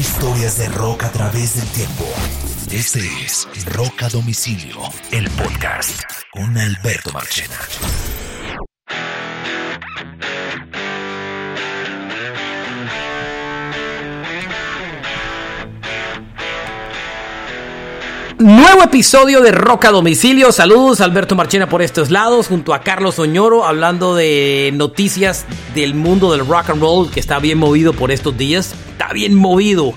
Historias de rock a través del tiempo. Este es Rock a Domicilio, el podcast con Alberto Marchena. Nuevo episodio de Rock a Domicilio. Saludos, Alberto Marchena por estos lados, junto a Carlos Oñoro, hablando de noticias del mundo del rock and roll, que está bien movido por estos días. Está bien movido.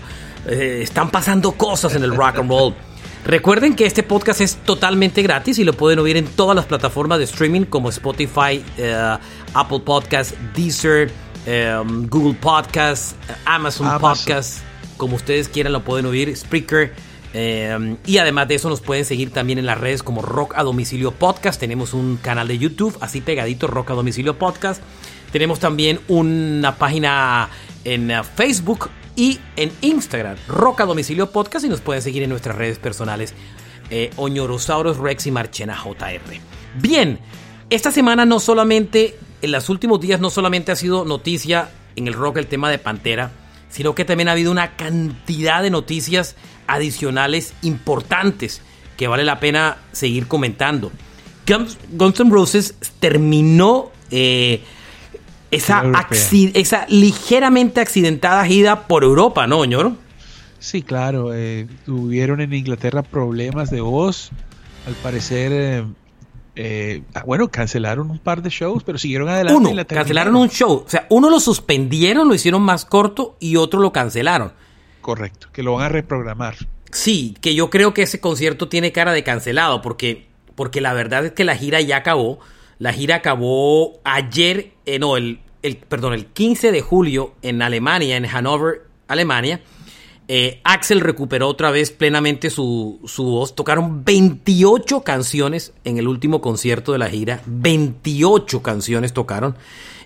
Eh, están pasando cosas en el rock and roll. Recuerden que este podcast es totalmente gratis y lo pueden oír en todas las plataformas de streaming como Spotify, eh, Apple Podcasts, Deezer, eh, Google Podcasts, Amazon, Amazon, Podcasts. Como ustedes quieran lo pueden oír. Spreaker. Eh, y además de eso nos pueden seguir también en las redes como Rock a Domicilio Podcast. Tenemos un canal de YouTube, así pegadito, Rock a Domicilio Podcast. Tenemos también una página en uh, Facebook y en Instagram, Rock a Domicilio Podcast. Y nos pueden seguir en nuestras redes personales, eh, Oñorosaurus Rex y Marchena JR. Bien, esta semana no solamente, en los últimos días no solamente ha sido noticia en el rock el tema de Pantera, sino que también ha habido una cantidad de noticias adicionales importantes que vale la pena seguir comentando. Guns, N' Roses terminó eh, esa, esa, ligeramente accidentada gira por Europa, ¿no, ñoro? Sí, claro. Eh, tuvieron en Inglaterra problemas de voz. Al parecer, eh, eh, ah, bueno, cancelaron un par de shows, pero siguieron adelante. Uno, la cancelaron un show. O sea, uno lo suspendieron, lo hicieron más corto y otro lo cancelaron. Correcto, que lo van a reprogramar. Sí, que yo creo que ese concierto tiene cara de cancelado, porque, porque la verdad es que la gira ya acabó. La gira acabó ayer, eh, no, el, el, perdón, el 15 de julio en Alemania, en Hannover, Alemania. Eh, Axel recuperó otra vez plenamente su, su, voz. Tocaron 28 canciones en el último concierto de la gira. 28 canciones tocaron.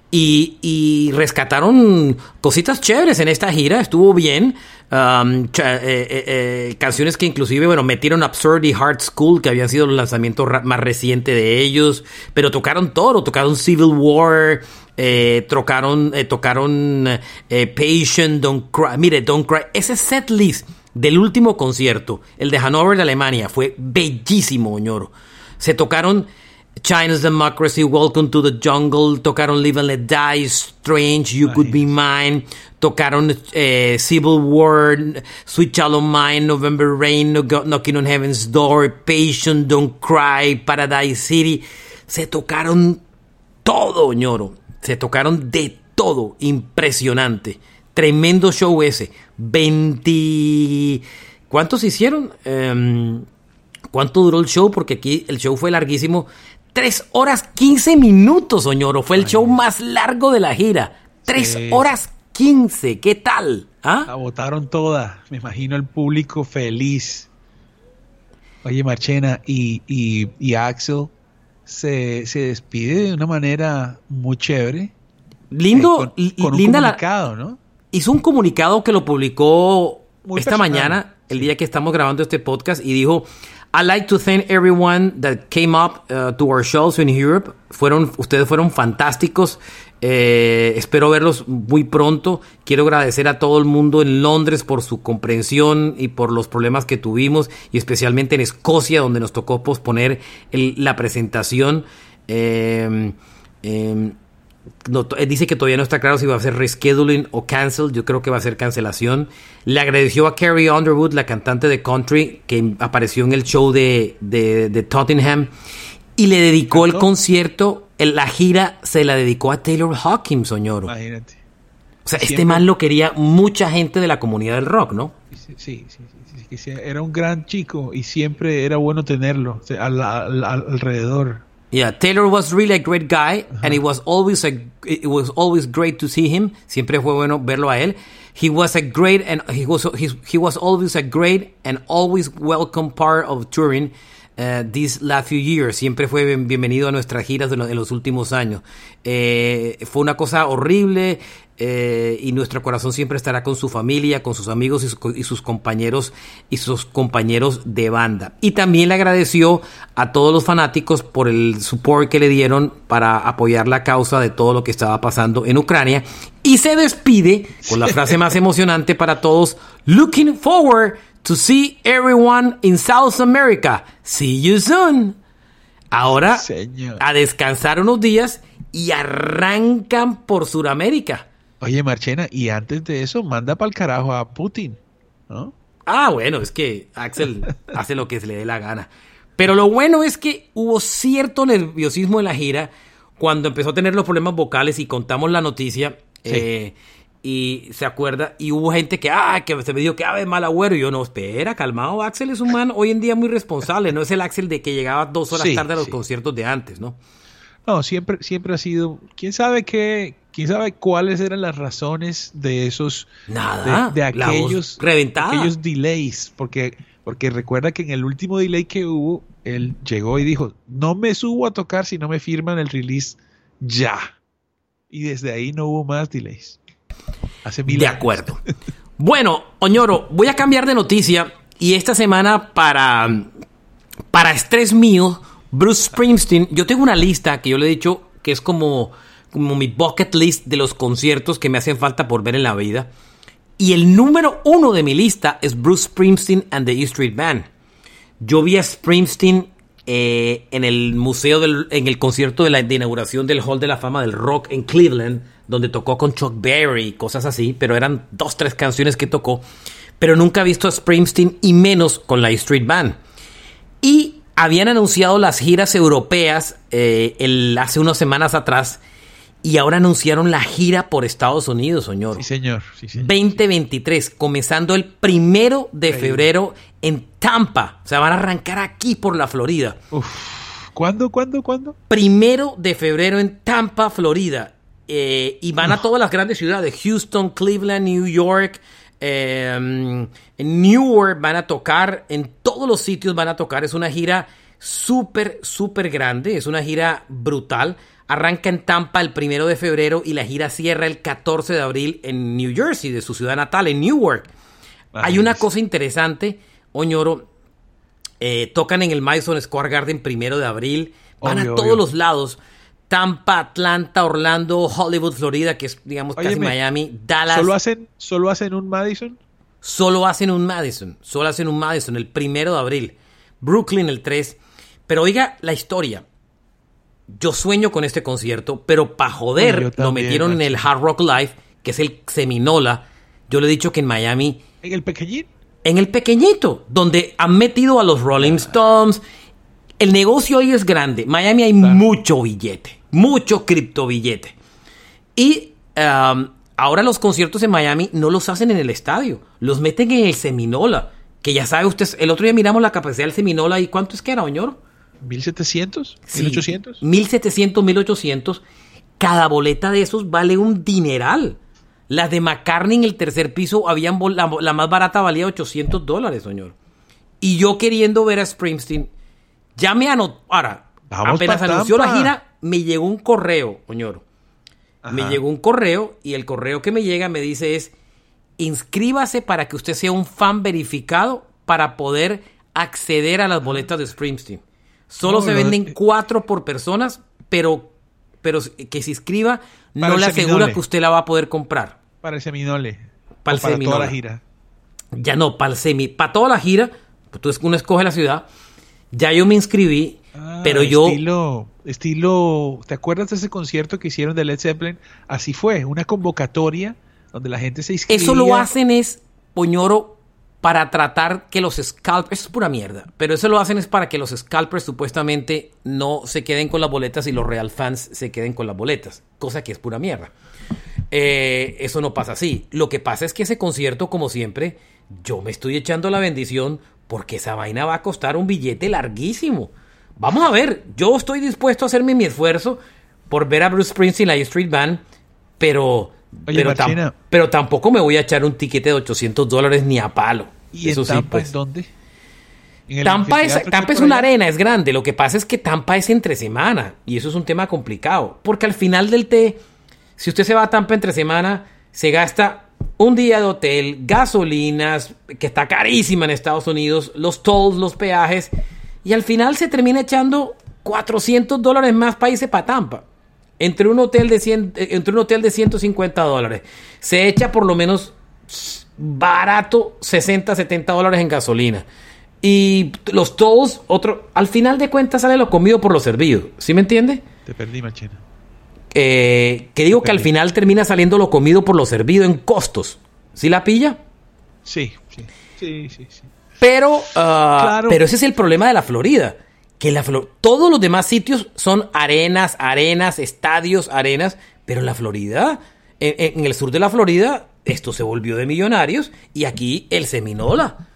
Y, y rescataron cositas chéveres en esta gira. Estuvo bien. Um, eh, eh, eh, canciones que inclusive, bueno, metieron Absurd y Hard School, que habían sido los lanzamientos más recientes de ellos, pero tocaron todo, tocaron Civil War, tocaron, tocaron Patient, Don't Cry, mire, Don't Cry, ese set list del último concierto, el de Hanover de Alemania, fue bellísimo, Oñoro. Se tocaron China's Democracy, Welcome to the Jungle, tocaron Live and Let Die, Strange, You Could Be Mine, tocaron eh, Civil War, Sweet Child Mine, November Rain, Knocking on Heaven's Door, Patient, Don't Cry, Paradise City. Se tocaron todo, ñoro. Se tocaron de todo. Impresionante. Tremendo show ese. 20... ¿Cuántos hicieron? Um, ¿Cuánto duró el show? Porque aquí el show fue larguísimo. 3 horas 15 minutos, Oñoro. Fue el show más largo de la gira. 3 sí. horas 15. ¿Qué tal? ¿Ah? La votaron toda. Me imagino el público feliz. Oye, Marchena, y, y, y Axel se, se, despide de una manera muy chévere. Lindo, eh, con, con linda un comunicado, la, ¿no? Hizo un comunicado que lo publicó Muy esta personal. mañana, el día que estamos grabando este podcast, y dijo: I'd like to thank everyone that came up uh, to our shows in Europe. Fueron, ustedes fueron fantásticos. Eh, espero verlos muy pronto. Quiero agradecer a todo el mundo en Londres por su comprensión y por los problemas que tuvimos, y especialmente en Escocia, donde nos tocó posponer el, la presentación. Eh, eh, no, dice que todavía no está claro si va a ser rescheduling o cancel. Yo creo que va a ser cancelación. Le agradeció a Carrie Underwood, la cantante de country, que apareció en el show de, de, de Tottenham. Y le dedicó el concierto, la gira se la dedicó a Taylor Hawkins, Soñoro. Imagínate. O sea, este man lo quería mucha gente de la comunidad del rock, ¿no? Sí, sí, sí, sí, sí, Era un gran chico y siempre era bueno tenerlo o sea, al, al, al, alrededor. Yeah, Taylor was really a great guy, uh -huh. and it was always a it was always great to see him. Siempre fue bueno verlo a él. He was a great and he was he, he was always a great and always welcome part of touring. uh, these last few years. Siempre fue bienvenido a nuestras giras de, los últimos años. Eh, fue una cosa horrible. Eh, y nuestro corazón siempre estará con su familia, con sus amigos y, sus compañeros y sus compañeros de banda. Y también le agradeció a todos los fanáticos por el support que le dieron para apoyar la causa de todo lo que estaba pasando en Ucrania. Y se despide con la frase más emocionante para todos: Looking forward to see everyone in South America. See you soon. Ahora a descansar unos días y arrancan por Sudamérica. Oye, Marchena, y antes de eso, manda para el carajo a Putin, ¿no? Ah, bueno, es que Axel hace lo que se le dé la gana. Pero lo bueno es que hubo cierto nerviosismo en la gira cuando empezó a tener los problemas vocales y contamos la noticia. Eh, y se acuerda, y hubo gente que, ah, que se me dijo que ave mal agüero. Y yo, no, espera, calmado. Axel es un man hoy en día muy responsable. No es el Axel de que llegaba dos horas tarde a los conciertos de antes, ¿no? No, siempre, siempre ha sido. ¿Quién sabe qué, quién sabe cuáles eran las razones de esos Nada, de, aquellos aquellos delays porque porque recuerda que en el último delay que hubo él llegó y dijo no me subo a tocar si no me firman el release ya y desde ahí no hubo más delays. Hace mil de acuerdo. Bueno Oñoro voy a cambiar de noticia y esta semana para para estrés mío Bruce Springsteen yo tengo una lista que yo le he dicho que es como como mi bucket list de los conciertos que me hacen falta por ver en la vida. Y el número uno de mi lista es Bruce Springsteen and the E Street Band. Yo vi a Springsteen eh, en el museo, del, en el concierto de la inauguración del Hall de la Fama del Rock en Cleveland, donde tocó con Chuck Berry cosas así, pero eran dos, tres canciones que tocó. Pero nunca he visto a Springsteen y menos con la E Street Band. Y habían anunciado las giras europeas eh, el, hace unas semanas atrás y ahora anunciaron la gira por Estados Unidos, señor. Sí, señor. Sí, señor. 2023, comenzando el primero de febrero en Tampa. O sea, van a arrancar aquí por la Florida. Uf. ¿Cuándo, cuándo, cuándo? Primero de febrero en Tampa, Florida. Eh, y van a todas las grandes ciudades: Houston, Cleveland, New York. Em, en Newark van a tocar, en todos los sitios van a tocar. Es una gira súper, súper grande. Es una gira brutal. Arranca en Tampa el primero de febrero y la gira cierra el 14 de abril en New Jersey, de su ciudad natal, en Newark. Hay una cosa interesante, Oñoro. Eh, tocan en el Madison Square Garden primero de abril. Van a todos los lados. Tampa, Atlanta, Orlando, Hollywood, Florida, que es, digamos, casi Miami, Dallas. ¿Solo hacen, ¿Solo hacen un Madison? Solo hacen un Madison. Solo hacen un Madison el primero de abril. Brooklyn el 3. Pero oiga la historia yo sueño con este concierto, pero para joder lo metieron en el Hard Rock Live, que es el Seminola. Yo le he dicho que en Miami. ¿En el pequeñito? En el pequeñito, donde han metido a los Rolling Stones. El negocio ahí es grande. Miami hay mucho billete, mucho cripto billete. Y um, ahora los conciertos en Miami no los hacen en el estadio, los meten en el Seminola. Que ya sabe usted, el otro día miramos la capacidad del Seminola y ¿cuánto es que era, señor? 1700, 1800. 1700, 1800. Cada boleta de esos vale un dineral. Las de McCartney en el tercer piso, habían la, más barata valía 800 dólares, señor. Y yo queriendo ver a Springsteen, ya me anotó. Ahora, apenas anunció la gira, me llegó un correo, señor. Me llegó un correo y el correo que me llega me dice es, inscríbase para que usted sea un fan verificado para poder acceder a las boletas de Springsteen. Solo se venden cuatro por personas, pero, pero que se inscriba no le asegura que usted la va a poder comprar. Para el seminole. Para, el para toda la gira. Ya no, para el semi. Para toda la gira, pues uno escoge la ciudad. Ya yo me inscribí, ah, pero yo. Estilo, estilo. ¿Te acuerdas de ese concierto que hicieron de Led Zeppelin? Así fue, una convocatoria donde la gente se inscribía. Eso lo hacen es, Poñoro, para tratar que los scalpers, es pura mierda, pero eso lo hacen es para que los scalpers supuestamente no se queden con las boletas y los real fans se queden con las boletas, cosa que es pura mierda. Eh, eso no pasa así. Lo que pasa es que ese concierto, como siempre, yo me estoy echando la bendición porque esa vaina va a costar un billete larguísimo. Vamos a ver, yo estoy dispuesto a hacerme mi esfuerzo por ver a Bruce Springsteen y la Street Band, pero pero, tampoco me voy a echar un tiquete de 800 dólares ni a palo. ¿Y Eso en Tampa, pues. en dónde? Tampa es, Tampa es una arena, es grande. Lo que pasa es que Tampa es entre semana y eso es un tema complicado. Porque al final del té, si usted se va a Tampa entre semana, se gasta un día de hotel, gasolinas, que está carísima en Estados Unidos, los tolls, los peajes, y al final se termina echando 400 dólares más irse para Tampa. Entre un, hotel de 100, eh, entre un hotel de 150 dólares. Se echa por lo menos barato 60, 70 dólares en gasolina. Y los tolls, otro, al final de cuentas sale lo comido por lo servido. ¿Sí me entiende? Te perdí, Machina. Eh, que digo que al final termina saliendo lo comido por lo servido en costos. ¿Sí la pilla? Sí, sí, sí, sí. Pero, ah, pero ese es el problema de la Florida. Que la todos los demás sitios son arenas, arenas, estadios, arenas. Pero en la Florida, en, en el sur de la Florida, esto se volvió de millonarios y aquí el Seminola.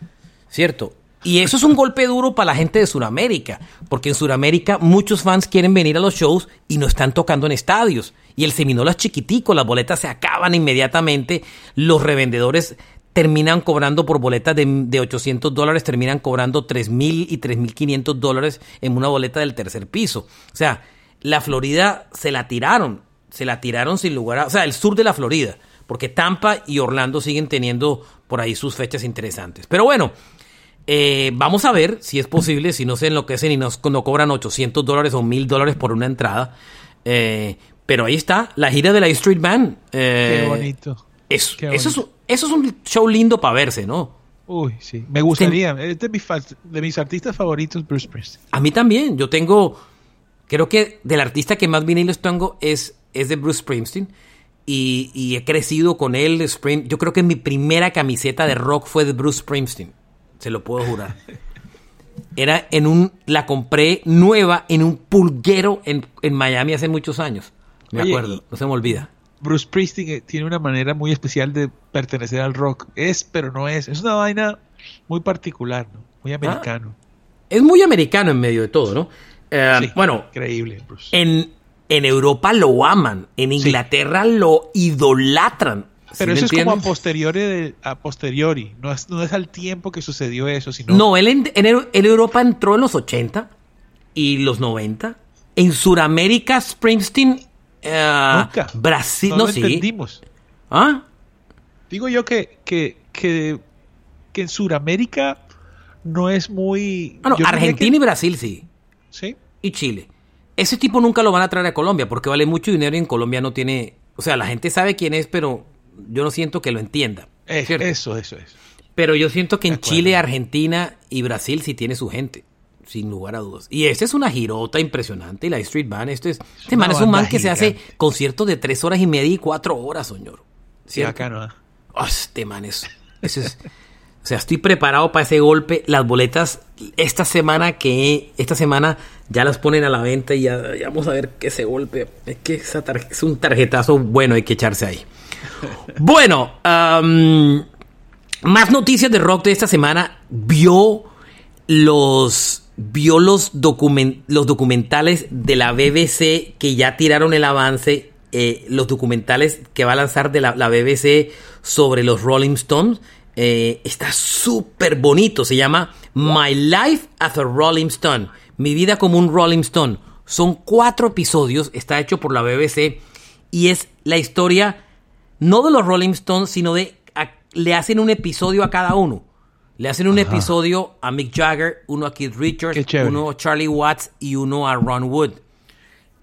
¿Cierto? Y eso es un golpe duro para la gente de Sudamérica, porque en Sudamérica muchos fans quieren venir a los shows y no están tocando en estadios. Y el Seminola es chiquitico, las boletas se acaban inmediatamente, los revendedores terminan cobrando por boletas de, de 800 dólares, terminan cobrando 3.000 y 3.500 dólares en una boleta del tercer piso. O sea, la Florida se la tiraron, se la tiraron sin lugar a... O sea, el sur de la Florida, porque Tampa y Orlando siguen teniendo por ahí sus fechas interesantes. Pero bueno, eh, vamos a ver si es posible, si no se enloquecen y no, no cobran 800 dólares o 1000 dólares por una entrada. Eh, pero ahí está, la gira de la Street Band. Eh, Qué bonito. Eso, Eso, es, un show lindo para verse, ¿no? Uy, sí. Me gustaría. Es de mis, de mis artistas favoritos, Bruce Springsteen. A mí también. Yo tengo. Creo que del artista que más vinilos tengo es, es de Bruce Springsteen. Y, y, he crecido con él. Yo creo que mi primera camiseta de rock fue de Bruce Springsteen se lo puedo jurar. Era en un, la compré nueva en un pulguero en, Miami hace muchos años. Me acuerdo, no se me olvida. Bruce Springsteen eh, tiene una manera muy especial de pertenecer al rock. Es, pero no es. Es una vaina muy particular, ¿no? Muy americano. es muy americano en medio de todo, ¿no? Eh, bueno, increíble. En, en Europa lo aman, en Inglaterra lo idolatran. Pero eso es como a posteriori, a posteriori. No es, no es al tiempo que sucedió eso, sino... No, él en, Europa entró en los 80 y los 90. En Sudamérica, Springsteen... Uh, Nunca. Brasil, no, sí. entendimos. ¿Ah? Digo yo que, que, que, que en Sudamérica no es muy... Ah, Argentina y Brasil sí. Sí. Y Chile. Ese tipo nunca lo van a traer a Colombia porque vale mucho dinero y en Colombia no tiene... O sea, la gente sabe quién es, pero yo no siento que lo entienda. eso, eso, eso. Pero yo siento que en Chile, Argentina y Brasil sí tiene su gente, sin lugar a dudas. Y esta es una girota impresionante. Y la Street Band, esto es, este man es un man que se hace conciertos de tres horas y media y cuatro horas, señor. Sí, acá no. Oh, este man es, es o sea, estoy preparado para ese golpe. Las boletas esta semana que esta semana ya las ponen a la venta y ya, vamos a ver que ese golpe es que es un tarjetazo bueno, hay que echarse ahí. Bueno, más noticias de rock de esta semana. Vio los, vio los, los documentales de la BBC que ya tiraron el avance. Eh, los documentales que va a lanzar de la, BBC sobre los Rolling Stones. Eh, está súper bonito. Se llama My Life as a Rolling Stone. Mi vida como un Rolling Stone. Son cuatro episodios. Está hecho por la BBC. Y es la historia no de los Rolling Stones, sino de le hacen un episodio a cada uno. Le hacen un episodio a Mick Jagger, uno a Keith Richards, uno a Charlie Watts y uno a Ron Wood.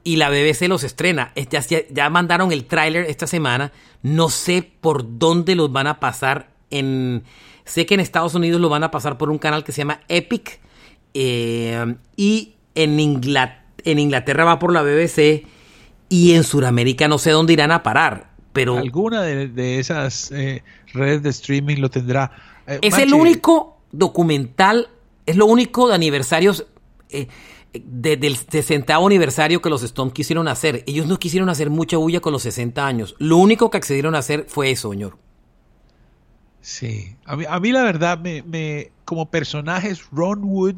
Y la BBC los estrena. Ya, ya mandaron el tráiler esta semana. No sé por dónde los van a pasar. En, sé que en Estados Unidos lo van a pasar por un canal que se llama Epic. Eh, y en, en Inglaterra va por la BBC. Y en Sudamérica no sé dónde irán a parar pero... Alguna de, esas eh, redes de streaming lo tendrá. Eh, es el único documental, es lo único de aniversarios... Eh, del 60 aniversario que los Stones quisieron hacer. Ellos no quisieron hacer mucha bulla con los 60 años. Lo único que accedieron a hacer fue eso, señor. Sí, a mí, la verdad, me, como personajes, Ron Wood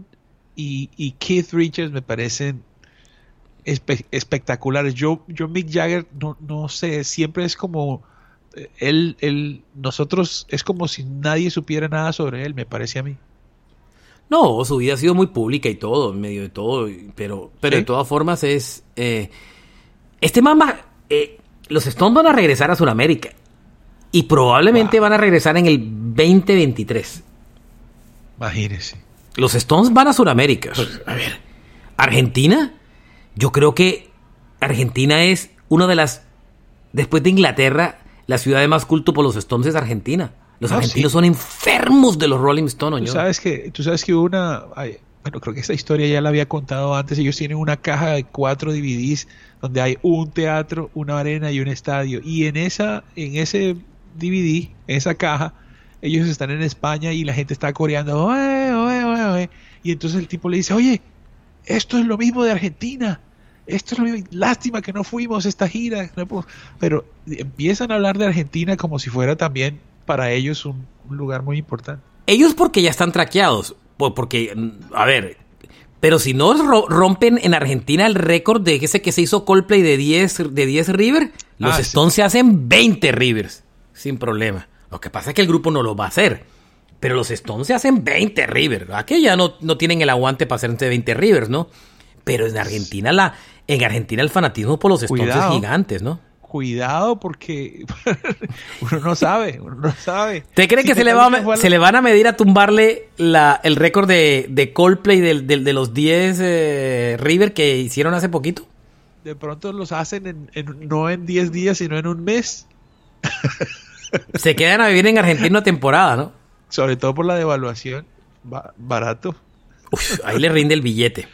y, y Keith Richards me parecen espectaculares. Yo, yo Mick Jagger, no, no sé, siempre es como eh, él, él, nosotros es como si nadie supiera nada sobre él, me parece a mí. No, su vida ha sido muy pública y todo, en medio de todo, pero, pero de todas formas es... Eh, este mamá, eh, los Stones van a regresar a Sudamérica y probablemente van a regresar en el 2023. Imagínese. Los Stones van a Sudamérica. Pues, a ver, Argentina, yo creo que Argentina es una de las, después de Inglaterra, la ciudad de más culto por los Stones es Argentina. Los argentinos son enfermos de los Rolling Stones. Tú sabes que, tú sabes que hubo una, bueno, creo que esta historia ya la había contado antes. Ellos tienen una caja de cuatro DVDs donde hay un teatro, una arena y un estadio. Y en esa, en ese DVD, en esa caja, ellos están en España y la gente está coreando, oye, oye, oye, y entonces el tipo le dice, oye, esto es lo mismo de Argentina. Esto es lo mismo. Lástima que no fuimos a esta gira. Pero empiezan a hablar de Argentina como si fuera también para ellos un, lugar muy importante. Ellos porque ya están traqueados, porque, a ver, pero si no rompen en Argentina el récord de ese que se hizo Coldplay de 10, de 10 River, los ah, Stones se hacen 20 Rivers, sin problema. Lo que pasa es que el grupo no lo va a hacer. Pero los Stones se hacen 20 Rivers. Aquí ya no, no tienen el aguante para hacerse 20 Rivers, ¿no? Pero en Argentina, la, en Argentina el fanatismo por los Stones es gigante, ¿no? cuidado porque uno no sabe, uno no sabe. ¿Te cree que se le, va se le van a medir a tumbarle la, el récord de, de Coldplay de, de, los 10 eh, River que hicieron hace poquito? De pronto los hacen en, no en 10 días, sino en un mes. se quedan a vivir en Argentina una temporada, ¿no? Sobre todo por la devaluación. barato. ahí le rinde el billete.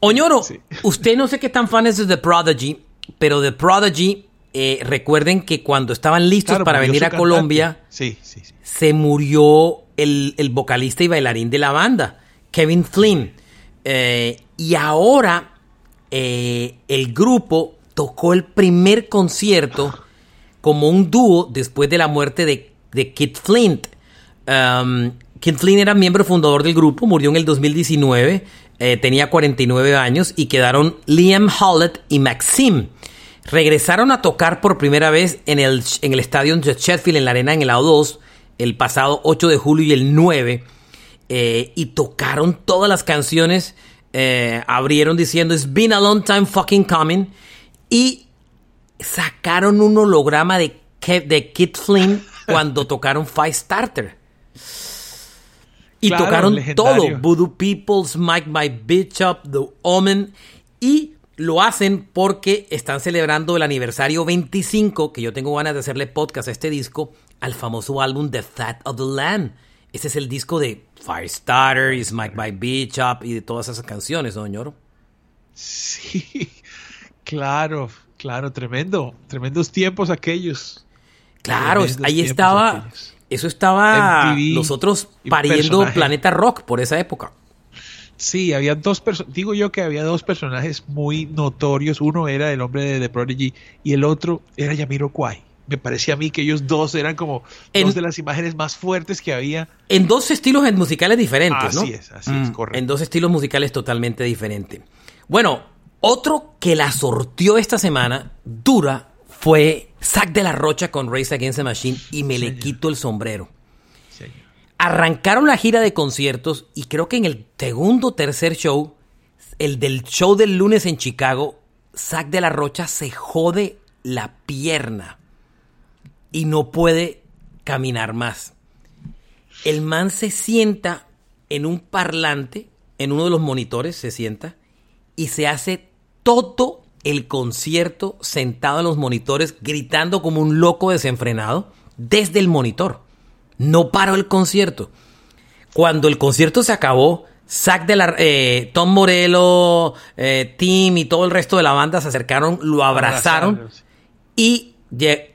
Oñoro, usted no sé qué tan fan es de The Prodigy, pero The Prodigy, eh, recuerden que cuando estaban listos para venir a Colombia, se murió el, vocalista y bailarín de la banda, Kevin Flynn. Eh, y ahora eh, el grupo tocó el primer concierto como un dúo después de la muerte de, de Kid Flint. Um, Kid Flynn era miembro fundador del grupo, murió en el 2019, tenía 49 años y quedaron Liam Hollett y Maxim. Regresaron a tocar por primera vez en el, en el estadio de Sheffield, en la arena en el A2, el pasado 8 de julio y el 9. Eh, y tocaron todas las canciones. Eh, abrieron diciendo It's been a long time fucking coming. Y sacaron un holograma de, de Kid Flynn cuando tocaron Five Starter. Y tocaron todo. Voodoo Peoples, Mike My Bitch Up, The Omen. Y lo hacen porque están celebrando el aniversario 25, que yo tengo ganas de hacerle podcast a este disco, al famoso álbum The Fat of the Land. Ese es el disco de Firestarter, y Smite My Beach Up y de todas esas canciones, ¿no, ñoro? Sí, claro, claro, tremendo. Tremendos tiempos aquellos. Claro, ahí estaba. Eso estaba nosotros pariendo Planeta Rock por esa época. Sí, había dos digo yo que había dos personajes muy notorios. Uno era el hombre de The Prodigy y el otro era Yamiro Kwai. Me parecía a mí que ellos dos eran como dos de las imágenes más fuertes que había. En dos estilos musicales diferentes, ¿no? Así es, así es, mm, correcto. En dos estilos musicales totalmente diferentes. Bueno, otro que la sortió esta semana dura fue Zack de la Rocha con Race Against the Machine y me le quito el sombrero. Arrancaron la gira de conciertos y creo que en el segundo o tercer show, el del show del lunes en Chicago, Zack de la Rocha se jode la pierna y no puede caminar más. El man se sienta en un parlante, en uno de los monitores se sienta y se hace todo el concierto sentado en los monitores gritando como un loco desenfrenado desde el monitor. No paró el concierto. Cuando el concierto se acabó, Zack de la, eh, Tom Morello, eh, Tim y todo el resto de la banda se acercaron, lo abrazaron y,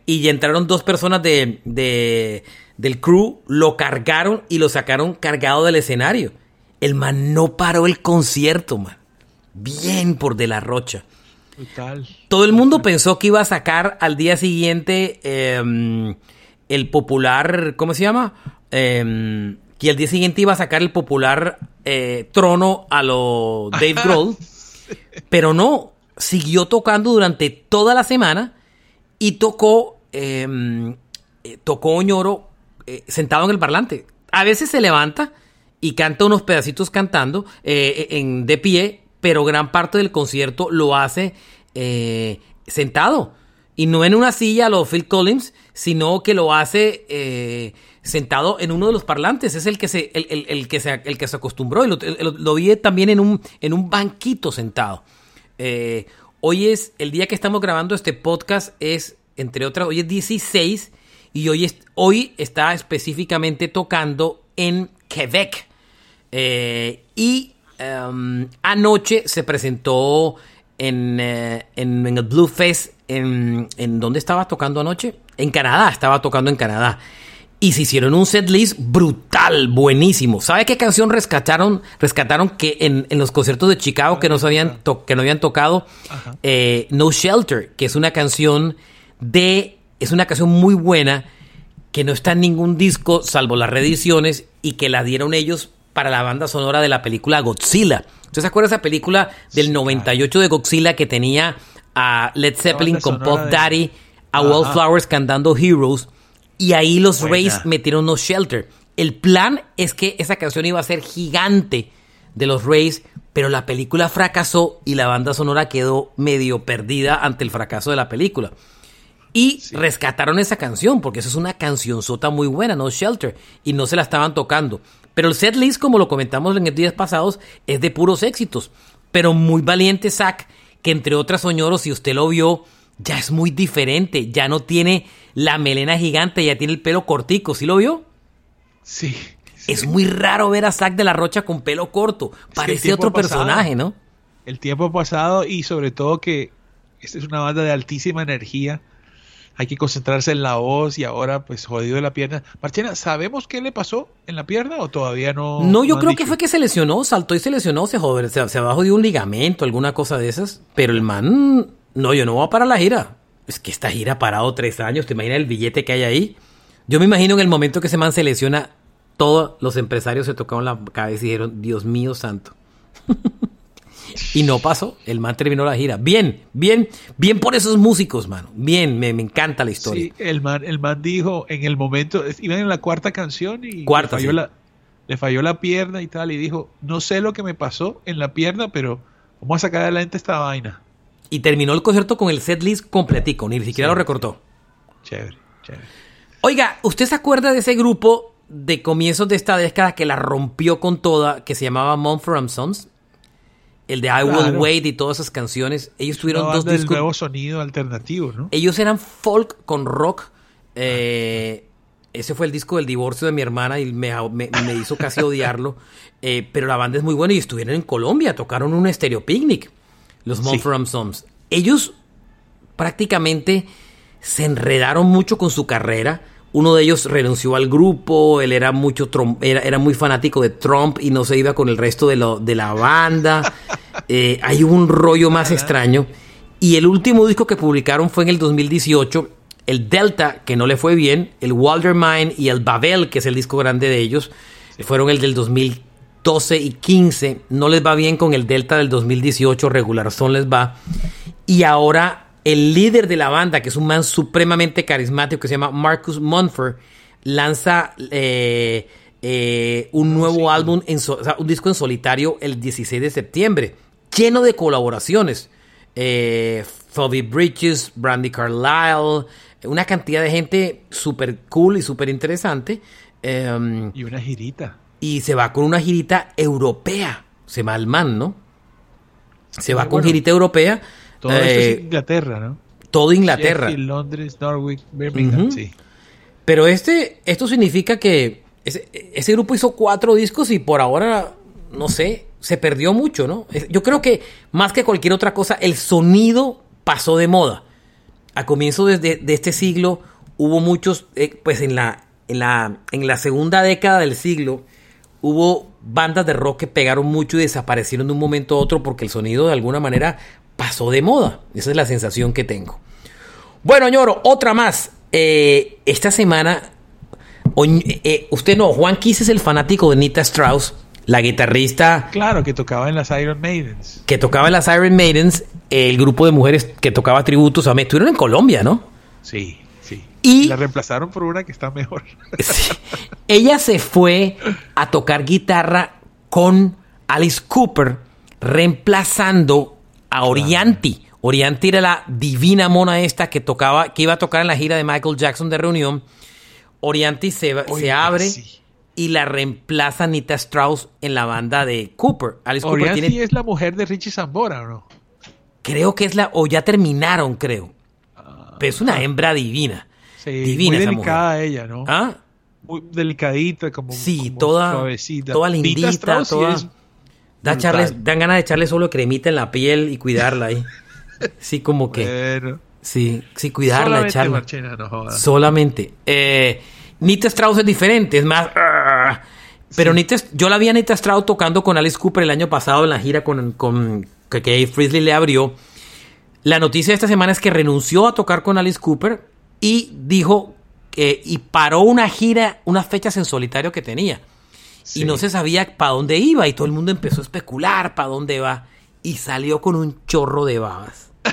y, entraron dos personas de, de, del crew, lo cargaron y lo sacaron cargado del escenario. El man no paró el concierto, man. Bien por De La Rocha. Todo el mundo pensó que iba a sacar al día siguiente em, el popular, ¿cómo se llama? Eh, que el día siguiente iba a sacar el popular eh, trono a lo Dave Grohl, pero no, siguió tocando durante toda la semana y tocó, em, eh, tocó Oñoro eh, sentado en el parlante. A veces se levanta y canta unos pedacitos cantando en, de pie, pero gran parte del concierto lo hace eh, sentado. Y no en una silla a los Phil Collins, sino que lo hace eh, sentado en uno de los parlantes. Es el que se, el, que, se, el que se acostumbró. Y lo, vi también en un, en un banquito sentado. hoy es el día que estamos grabando este podcast, es entre otras, hoy es 16 y hoy, hoy está específicamente tocando en Quebec. Eh, y em, anoche se presentó en, eh, en, el Blue Fest. En, ¿En dónde estaba tocando anoche? En Canadá, estaba tocando en Canadá. Y se hicieron un setlist brutal, buenísimo. ¿Sabe qué canción rescataron? Rescataron que en, los conciertos de Chicago que no, habían, que no habían tocado eh, No Shelter, que es una canción de. Es una canción muy buena que no está en ningún disco salvo las reediciones y que la dieron ellos para la banda sonora de la película Godzilla. ¿Usted se acuerda de esa película del 98 de Godzilla que tenía a Led Zeppelin con Pop Daddy, a Wallflowers cantando Heroes y ahí los Rays metieron No Shelter? El plan es que esa canción iba a ser gigante de los Rays, pero la película fracasó y la banda sonora quedó medio perdida ante el fracaso de la película. Y rescataron esa canción, porque eso es una canción sota muy buena, No Shelter, y no se la estaban tocando. Pero el set list, como lo comentamos en días pasados, es de puros éxitos. Pero muy valiente Zack, que entre otras soñoros, si usted lo vio, ya es muy diferente. Ya no tiene la melena gigante, ya tiene el pelo cortico. ¿Sí lo vio? Sí. Es muy raro ver a Zack de la Rocha con pelo corto. Parece otro personaje, ¿no? El tiempo pasado y sobre todo que esta es una banda de altísima energía hay que concentrarse en la voz y ahora pues jodido de la pierna. Marchena, ¿sabemos qué le pasó en la pierna o todavía no? No, yo creo que fue que se lesionó, saltó y se lesionó, se joder, se, se jodido un ligamento, alguna cosa de esas. Pero el man, no, yo no voy a parar la gira. Es que esta gira ha parado tres años, ¿te imaginas el billete que hay ahí? Yo me imagino en el momento que ese man se lesiona, todos los empresarios se tocaron la cabeza y dijeron, Dios mío santo. Y no pasó, el man terminó la gira. Bien, bien, bien por esos músicos, mano. Bien, me, encanta la historia. Sí, el man, el man dijo en el momento, iban en la cuarta canción y cuarta, le, falló la, le falló la pierna y tal, y dijo, no sé lo que me pasó en la pierna, pero vamos a sacar adelante esta vaina. Y terminó el concierto con el setlist completico, ni siquiera lo recortó. Chévere, chévere. Oiga, ¿usted se acuerda de ese grupo de comienzos de esta década que la rompió con toda, que se llamaba Mumford Sons? El de I Will Wait y todas esas canciones. Ellos tuvieron dos discos. nuevo sonido alternativo, ¿no? Ellos eran folk con rock. Eh, ese fue el disco del divorcio de mi hermana y me, hizo casi odiarlo. Eh, pero la banda es muy buena y estuvieron en Colombia, tocaron un estéreo picnic, los Mumford Sons. Ellos prácticamente se enredaron mucho con su carrera uno de ellos renunció al grupo, él era mucho era, era, muy fanático de Trump y no se iba con el resto de, lo, de la banda. Eh, hay un rollo más extraño. Y el último disco que publicaron fue en el 2018, el Delta, que no le fue bien, el Walter Mine y el Babel, que es el disco grande de ellos, fueron el del 2012 y 15. No les va bien con el Delta del 2018, regular son les va. Y ahora el líder de la banda, que es un man supremamente carismático que se llama Marcus Munford, lanza eh, eh, un nuevo álbum, en un disco en solitario el 16 de septiembre, lleno de colaboraciones. Eh, Bridges, Brandy Carlisle, una cantidad de gente súper cool y súper interesante. Em, y una girita. Y se va con una girita europea. Se va el man, ¿no? Se va con girita europea todo esto es eh, Inglaterra, ¿no? Todo Inglaterra. Londres, Norwich, Birmingham, sí. Pero este, esto significa que ese, grupo hizo cuatro discos y por ahora, no sé, se perdió mucho, ¿no? Yo creo que más que cualquier otra cosa, el sonido pasó de moda. A comienzo de, de este siglo hubo muchos, eh, pues en la, en, la, en la segunda década del siglo, hubo bandas de rock que pegaron mucho y desaparecieron de un momento a otro porque el sonido de alguna manera pasó de moda. Esa es la sensación que tengo. Bueno, ñoro, otra más. Eh, esta semana, eh, usted no, Juan Kiss es el fanático de Nita Strauss, la guitarrista. Claro, que tocaba en las Iron Maidens. Que tocaba en las Iron Maidens, el grupo de mujeres que tocaba tributos a. Estuvieron en Colombia, ¿no? Sí. Y la reemplazaron por una que está mejor. ella se fue a tocar guitarra con Alice Cooper, reemplazando a Orianti. Orianti era la divina mona esta que tocaba, que iba a tocar en la gira de Michael Jackson de reunión. Orianti se, se abre y la reemplaza Nita Strauss en la banda de Cooper. Alice Orianti Cooper es la mujer de Richie Zambora, ¿o no? Creo que es la, o ya terminaron, creo. Pero es una hembra divina. Sí, divina muy delicada ella, ¿no? ¿Ah? Muy delicadita, como, sí, toda, suavecita. Toda lindita, toda... Da dan ganas de echarle solo cremita en la piel y cuidarla ahí. Sí, como que... Sí, sí, cuidarla, echarla. Solamente. Eh, Nita Strauss es diferente, es más... Pero Nita, yo la vi a Nita Strauss tocando con Alice Cooper el año pasado en la gira con, con que Kay Frizzly le abrió. La noticia de esta semana es que renunció a tocar con Alice Cooper y dijo que y paró una gira, unas fechas en solitario que tenía. Y no se sabía para dónde iba y todo el mundo empezó a especular para dónde va y salió con un chorro de babas.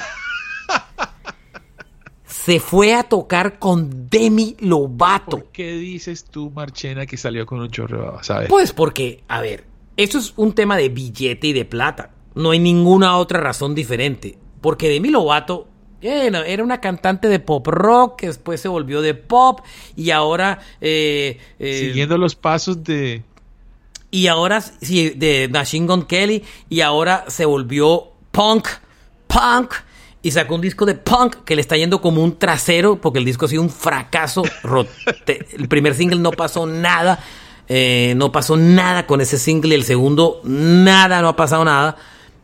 se fue a tocar con Demi Lovato. ¿Por qué dices tú, Marchena, que salió con un chorro de babas? Pues porque, a ver, eso es un tema de billete y de plata. No hay ninguna otra razón diferente. Porque Demi Lovato era una cantante de pop rock que después se volvió de pop y ahora... Eh, eh, Siguiendo los pasos de... Y ahora, sí, de Machine Gun Kelly y ahora se volvió punk, punk y sacó un disco de punk que le está yendo como un trasero porque el disco ha sido un fracaso. el primer single no pasó nada, eh, no pasó nada con ese single el segundo nada, no ha pasado nada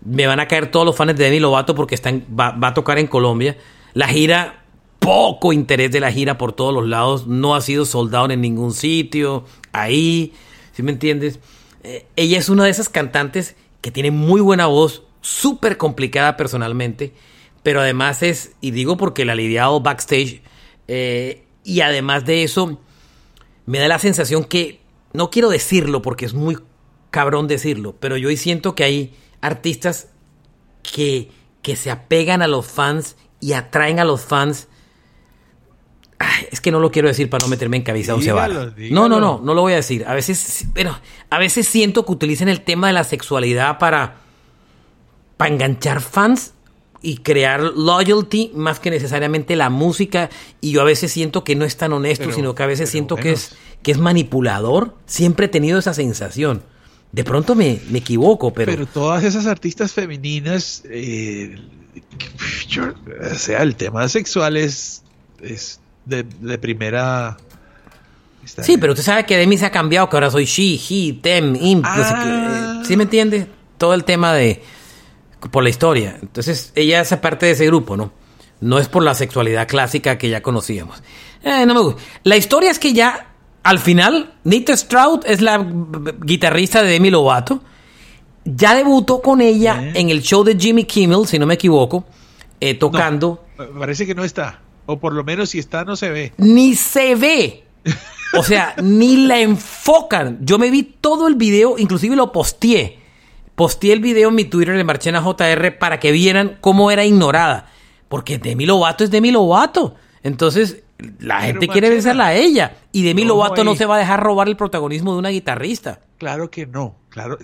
me van a caer todos los fans de Demi Lovato porque va, a tocar en Colombia. La gira, poco interés de la gira por todos los lados, no ha sido soldado en ningún sitio, ahí, ¿sí me entiendes? Eh, ella es una de esas cantantes que tiene muy buena voz, súper complicada personalmente, pero además es, y digo porque la ha lidiado backstage, eh, y además de eso, me da la sensación que, no quiero decirlo porque es muy cabrón decirlo, pero yo siento que hay artistas que, que se apegan a los fans y atraen a los fans. es que no lo quiero decir para no meterme en cabeza o se va. No, no, no, no lo voy a decir. A veces, bueno, a veces siento que utilizan el tema de la sexualidad para, para enganchar fans y crear loyalty más que necesariamente la música. Y yo a veces siento que no es tan honesto, sino que a veces siento que es, que es manipulador. Siempre he tenido esa sensación. De pronto me, equivoco, pero... Pero todas esas artistas femeninas, eh, o sea, el tema sexual es, es de, primera... Sí, pero usted sabe que de mí se ha cambiado, que ahora soy she, he, them, him. Ah. ¿Sí me entiende? Todo el tema de... por la historia. Entonces, ella hace parte de ese grupo, ¿no? No es por la sexualidad clásica que ya conocíamos. Eh, no me gusta. La historia es que ya al final, Nita Stroud es la guitarrista de Demi Lovato. Ya debutó con ella en el show de Jimmy Kimmel, si no me equivoco, eh, tocando. parece que no está. O por lo menos si está, no se ve. Ni se ve. O sea, ni la enfocan. Yo me vi todo el video, inclusive lo posteé. Posteé el video en mi Twitter de Marchena JR para que vieran cómo era ignorada. Porque Demi Lovato es Demi Lovato. Entonces, la gente quiere besarla a ella. Y Demi Lovato no se va a dejar robar el protagonismo de una guitarrista. Claro que no. Claro.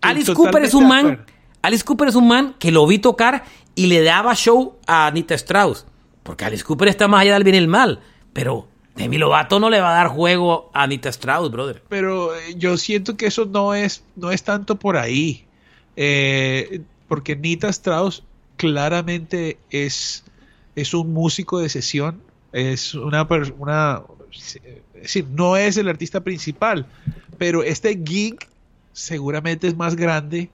Alice Cooper es un man. Alice Cooper es un man que lo vi tocar y le daba show a Anita Strauss. Porque Alice Cooper está más allá del bien y el mal. Pero Demi Lovato no le va a dar juego a Anita Strauss, brother. Pero eh, yo siento que eso no es, no es tanto por ahí. Eh, porque Anita Strauss claramente es, es un músico de sesión es una, una es decir, no es el artista principal, pero este gig seguramente es más grande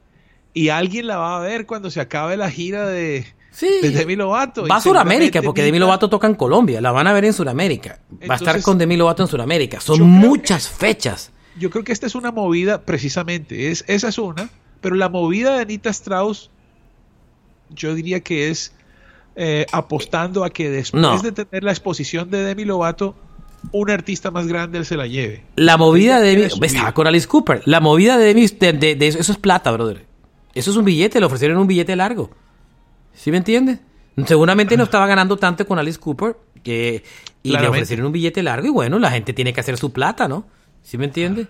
y alguien la va a ver cuando se acabe la gira de, Demi Lovato. Va a Sudamérica, porque Demi Lovato toca en Colombia, la van a ver en Sudamérica. Va a estar con Demi Lovato en Sudamérica. Son muchas fechas. Yo creo que esta es una movida, precisamente, es, esa es una, pero la movida de Anita Strauss, yo diría que es eh, apostando a que después de tener la exposición de Demi Lovato, un artista más grande se la lleve. La movida de Demi. Estaba con Alice Cooper. La movida de Demi. De, eso, es plata, brother. Eso es un billete. Le ofrecieron un billete largo. ¿Sí me entiendes? Seguramente no estaba ganando tanto con Alice Cooper. Que, y le ofrecieron un billete largo y bueno, la gente tiene que hacer su plata, ¿no? ¿Sí me entiende?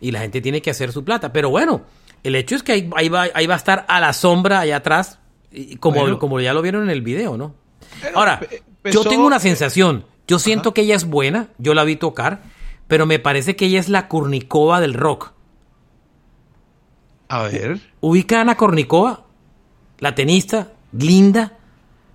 Y la gente tiene que hacer su plata. Pero bueno, el hecho es que ahí, ahí va, ahí va a estar a la sombra allá atrás, y como, Bueno. como ya lo vieron en el video, ¿no? Ahora, yo tengo una sensación. Yo siento que ella es buena, yo la vi tocar, pero me parece que ella es la Kurnikova del rock. A ver. Ubica a Ana Kornikova, la tenista, linda,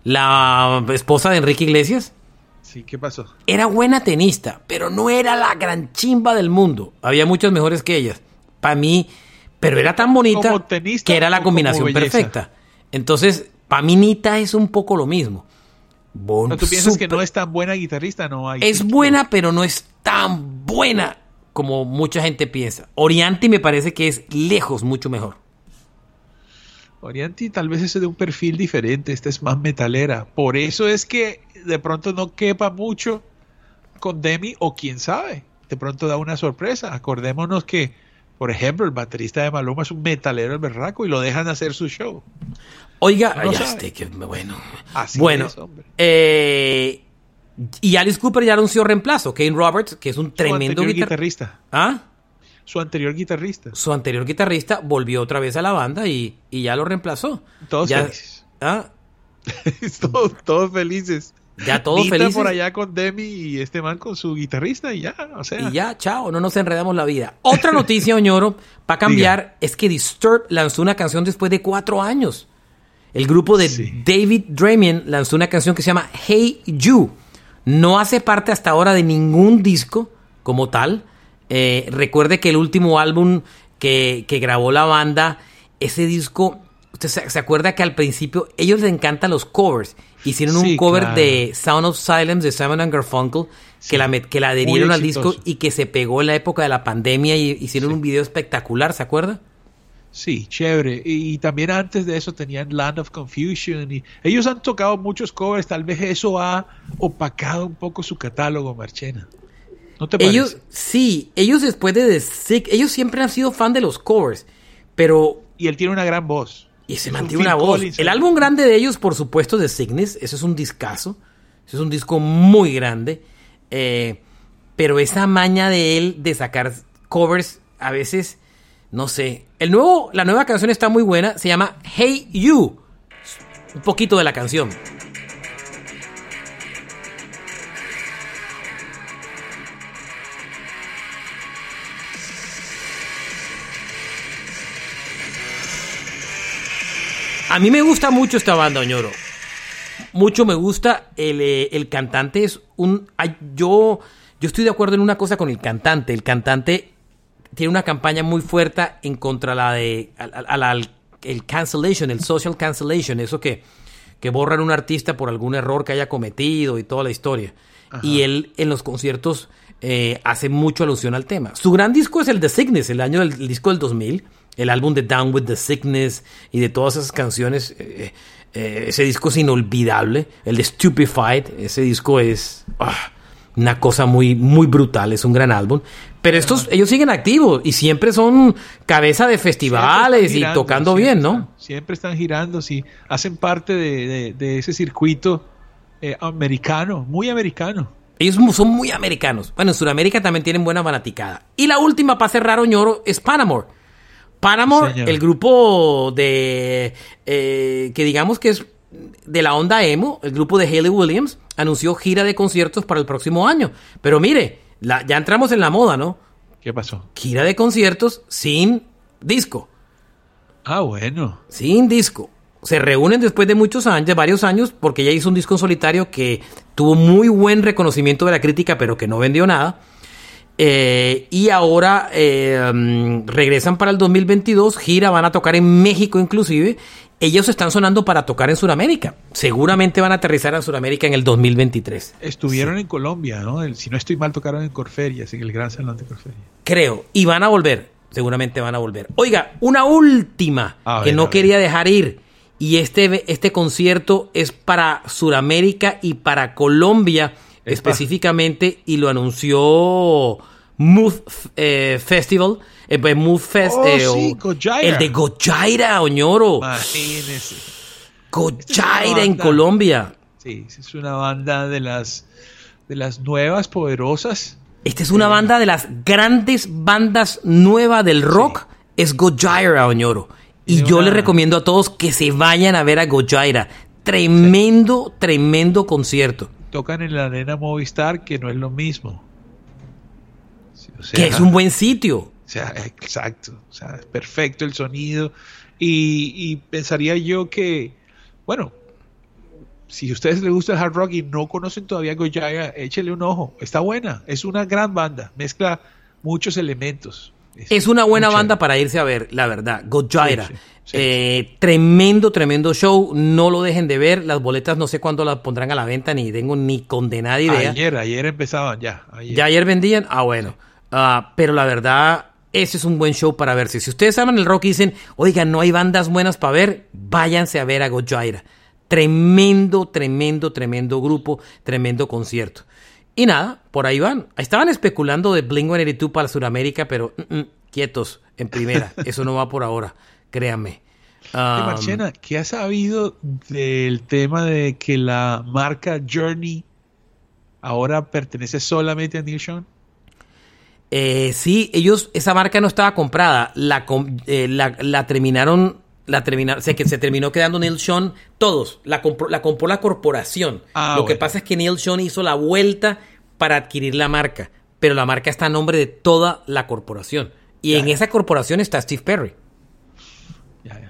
la esposa de Enrique Iglesias. Sí, ¿qué pasó? Era buena tenista, pero no era la gran chimba del mundo. Había muchas mejores que ellas. Para mí, pero era tan bonita ¿Como tenista que era la combinación perfecta. Entonces, para mí Nita es un poco lo mismo. Bon- ¿No tú piensas que no es tan buena guitarrista? No hay. es buena, pero no es tan buena como mucha gente piensa. Orianti me parece que es lejos mucho mejor. Orianti tal vez es de un perfil diferente, esta es más metalera. Por eso es que de pronto no quepa mucho con Demi o quién sabe, de pronto da una sorpresa. Acordémonos que, por ejemplo, el baterista de Maluma es un metalero el berraco y lo dejan hacer su show. Oiga, No ya este, que bueno. Así bueno, es, hombre. eh, y Alice Cooper ya anunció reemplazo. Kane Roberts, que es un tremendo anterior guitarrista. guitarrista. ¿Ah? Su anterior guitarrista. Su anterior guitarrista volvió otra vez a la banda y, y ya lo reemplazó. Todos ya, felices. ¿ah? todos, todos felices. Ya todos felices. por allá con Demi y este man con su guitarrista y ya, o sea. Y ya, chao, no nos enredamos la vida. Otra noticia, Oñoro, para cambiar, es que Disturbed lanzó una canción después de cuatro años. El grupo de Sí. David Dramian lanzó una canción que se llama Hey You. No hace parte hasta ahora de ningún disco como tal. Eh, recuerde que el último álbum que, que grabó la banda, ese disco, usted se, se acuerda que al principio ellos les encantan los covers. Hicieron un Sí, cover claro. de Sound of Silence de Simon and Garfunkel que, la, que la adherieron al disco y que se pegó en la época de la pandemia y hicieron un video espectacular, ¿se acuerda? Sí, chévere. Y, y también antes de eso tenían Land of Confusion. Y ellos han tocado muchos covers. Tal vez eso ha opacado un poco su catálogo, Marchena. ¿No te parece? Ellos, sí, ellos después de The Sick, ellos siempre han sido fan de los covers, pero Y él tiene una gran voz. Y se Es un mantiene una voz. Collins, el álbum grande de ellos, por supuesto, de Cygnus, eso es un discazo, eso es un disco muy grande, eh, pero esa maña de él de sacar covers, a veces, no sé. El nuevo, la nueva canción está muy buena, se llama Hey You. Un poquito de la canción. A mí me gusta mucho esta banda, Oñoro. Mucho me gusta. El, eh, el cantante es un. ay, yo, yo estoy de acuerdo en una cosa con el cantante. El cantante tiene una campaña muy fuerte en contra la de. a- a- a la- al- el cancellation, el social cancellation, eso que, que borran un artista por algún error que haya cometido y toda la historia. Y él en los conciertos eh, hace mucho alusión al tema. Su gran disco es el The Sickness, el año del el disco del 2000, el álbum de Down with the Sickness y de todas esas canciones. eh, eh, ese disco es inolvidable. El de Stupefied, ese disco es ah, una cosa muy, muy brutal, es un gran álbum. Pero estos, ellos siguen activos y siempre son cabeza de festivales y tocando bien, ¿no? siempre están girando, sí. Hacen parte de, de- de ese circuito eh, americano, muy americano. Ellos son muy americanos. Bueno, en Sudamérica también tienen buena fanaticada. Y la última para cerrar, Oñoro, es Paramore. Paramore, Señor. el grupo de. eh, que digamos que es de la onda emo, el grupo de Haley Williams, anunció gira de conciertos para el próximo año. Pero mire, la- ya entramos en la moda, ¿no? ¿Qué pasó? Gira de conciertos sin disco. Ah, bueno. sin disco. Se reúnen después de muchos años, de varios años, porque ella hizo un disco en solitario que tuvo muy buen reconocimiento de la crítica, pero que no vendió nada. Eh, y ahora eh, mm, regresan para el 2022, gira, van a tocar en México inclusive. Ellos están sonando para tocar en Sudamérica. Seguramente van a aterrizar en Sudamérica en el 2023. Estuvieron en Colombia, ¿no? El- si no estoy mal, tocaron en Corferias, en el Gran Salón de Corferias. Creo. Y van a volver. Seguramente van a volver. Oiga, una última A que ver, a no ver. quería dejar ir. Y este, este concierto es para Sudamérica y para Colombia Epa. específicamente. Y lo anunció Mood eh, Festival. eh, Mood Fest. Oh, eh, sí. El de Gochaira, Oñoro. Imagínese. Gochaira en. Colombia. Sí, es una banda de las, de las nuevas, poderosas. Esta es una banda de las grandes bandas nuevas del rock. Es Gojira, Oñoro. Y Tiene yo una- les recomiendo a todos que se vayan a ver a Gojira. Tremendo, tremendo concierto. Tocan en la arena Movistar, que no es lo mismo. Sí, o sea, que es un buen sitio. O sea, exacto. O sea, es perfecto el sonido. Y, y pensaría yo que, bueno, si a ustedes les gusta el hard rock y no conocen todavía Gojira, échele un ojo. Está buena. Es una gran banda. Mezcla muchos elementos. Es una buena banda chévere. para irse a ver, la verdad. Gojira. Sí, sí, sí. Eh, tremendo, tremendo show. No lo dejen de ver. Las boletas no sé cuándo las pondrán a la venta, ni tengo ni condenada idea. Ayer, ayer empezaban ya. Ayer. ¿Ya ayer vendían? Ah, bueno. Ah, pero la verdad, ese es un buen show para verse. Si ustedes aman el rock y dicen, oigan, no hay bandas buenas para ver, váyanse a ver a Gojira. Tremendo, tremendo, tremendo grupo, tremendo concierto. Y nada, por ahí van. Estaban especulando de Blink-182 para Sudamérica, pero mm, mm, quietos en primera. Eso no va por ahora, créanme. Ah, Marchena, ¿qué has sabido del tema de que la marca Journey ahora pertenece solamente a Neil Sean? Eh, sí, ellos, esa marca no estaba comprada, la, eh, la, la terminaron, la terminaron, o sea, que se terminó quedando Neil Sean, todos, la compró la, compró la corporación. Ah, Lo que pasa es que Neil Sean hizo la vuelta para adquirir la marca, pero la marca está a nombre de toda la corporación. Y en esa corporación está Steve Perry.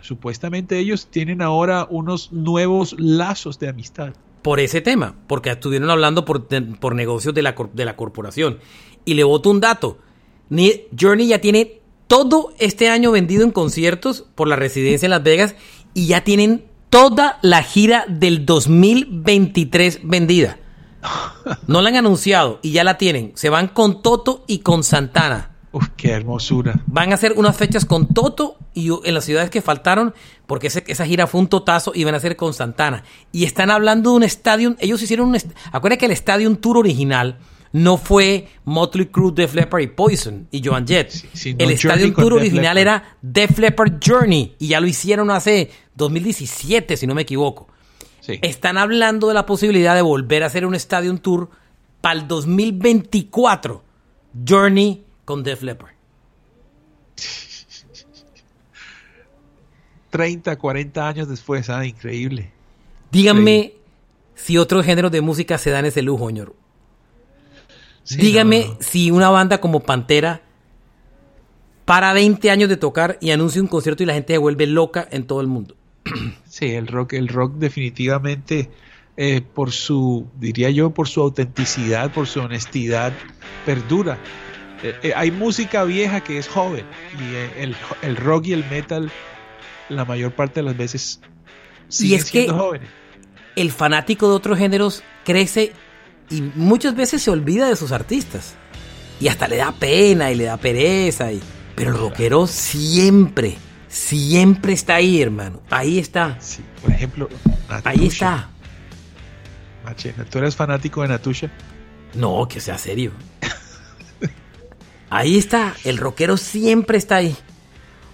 Supuestamente ellos tienen ahora unos nuevos lazos de amistad. por ese tema, porque estuvieron hablando por, por negocios de la, de la corporación. Y le voto un dato. Journey ya tiene todo este año vendido en conciertos por la residencia en Las Vegas y ya tienen toda la gira del 2023 vendida. No la han anunciado y ya la tienen. Se van con Toto y con Santana. Uf, qué hermosura. Van a hacer unas fechas con Toto y en las ciudades que faltaron, porque ese- esa gira fue un totazo y van a ser con Santana. Y están hablando de un estadio. Ellos hicieron un. Acuérdate que el Stadium Tour original no fue Motley Crue, Def Leppard y Poison y Joan Jett. Sí, el Stadium Tour original era Def Leppard Journey y ya lo hicieron hace 2017, si no me equivoco. Sí. Están hablando de la posibilidad de volver a hacer un Stadium Tour para el 2024. Journey con Def Leppard. 30, 40 años después, ah, increíble. Díganme si otros géneros de música se dan ese lujo, señor. Sí, Dígame no, si una banda como Pantera para 20 años de tocar y anuncia un concierto y la gente se vuelve loca en todo el mundo. Sí, el rock, el rock definitivamente eh, por su, diría yo, por su autenticidad, por su honestidad, perdura. Eh, eh, hay música vieja que es joven y el, el rock y el metal la mayor parte de las veces siguen es que- siendo jóvenes. El fanático de otros géneros crece y muchas veces se olvida de sus artistas. Y hasta le da pena y le da pereza. Y... Pero el rockero siempre, siempre está ahí, hermano. Ahí está. Sí, por ejemplo, Natusha. Ahí está. Machena, ¿tú eres fanático de Natusha? No, que sea serio. Ahí está, el rockero siempre está ahí.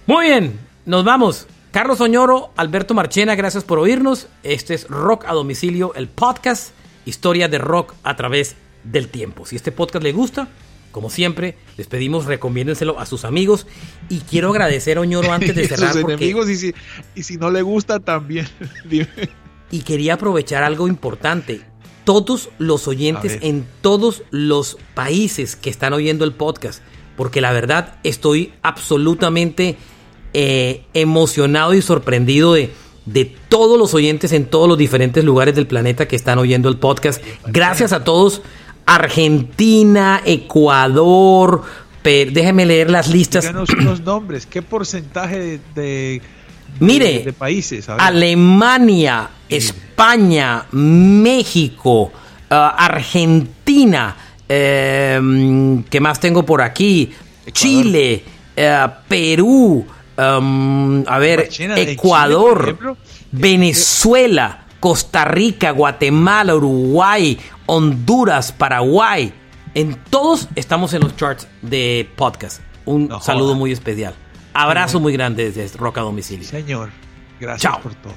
Muy bien, nos vamos. Carlos Oñoro, Alberto Marchena, gracias por oírnos. Este es Rock a Domicilio, el podcast, historia de rock a través del tiempo. Si este podcast le gusta, como siempre, les pedimos recomiéndenselo a sus amigos. Y quiero agradecer a Oñoro antes de cerrar sus porque... enemigos y si, y si no le gusta también. Dime. Y quería aprovechar algo importante. Todos los oyentes en todos los países que están oyendo el podcast, porque la verdad estoy absolutamente eh, emocionado y sorprendido de, de todos los oyentes en todos los diferentes lugares del planeta que están oyendo el podcast. Gracias a todos. Argentina, Ecuador, Pe- déjenme leer las listas. Díganos unos nombres. ¿Qué porcentaje de, de- Mire, de, países? Alemania, España, México, ah, Argentina, eh, ¿qué más tengo por aquí? Chile, eh, Perú, um, a ver, Chile, Ecuador, por Venezuela, Costa Rica, Guatemala, Uruguay, Honduras, Paraguay. En todos estamos en los charts de podcast. Un No saludo joda. muy especial. Abrazo muy grande desde Roca Domicilio. Señor, gracias Chao. por todo.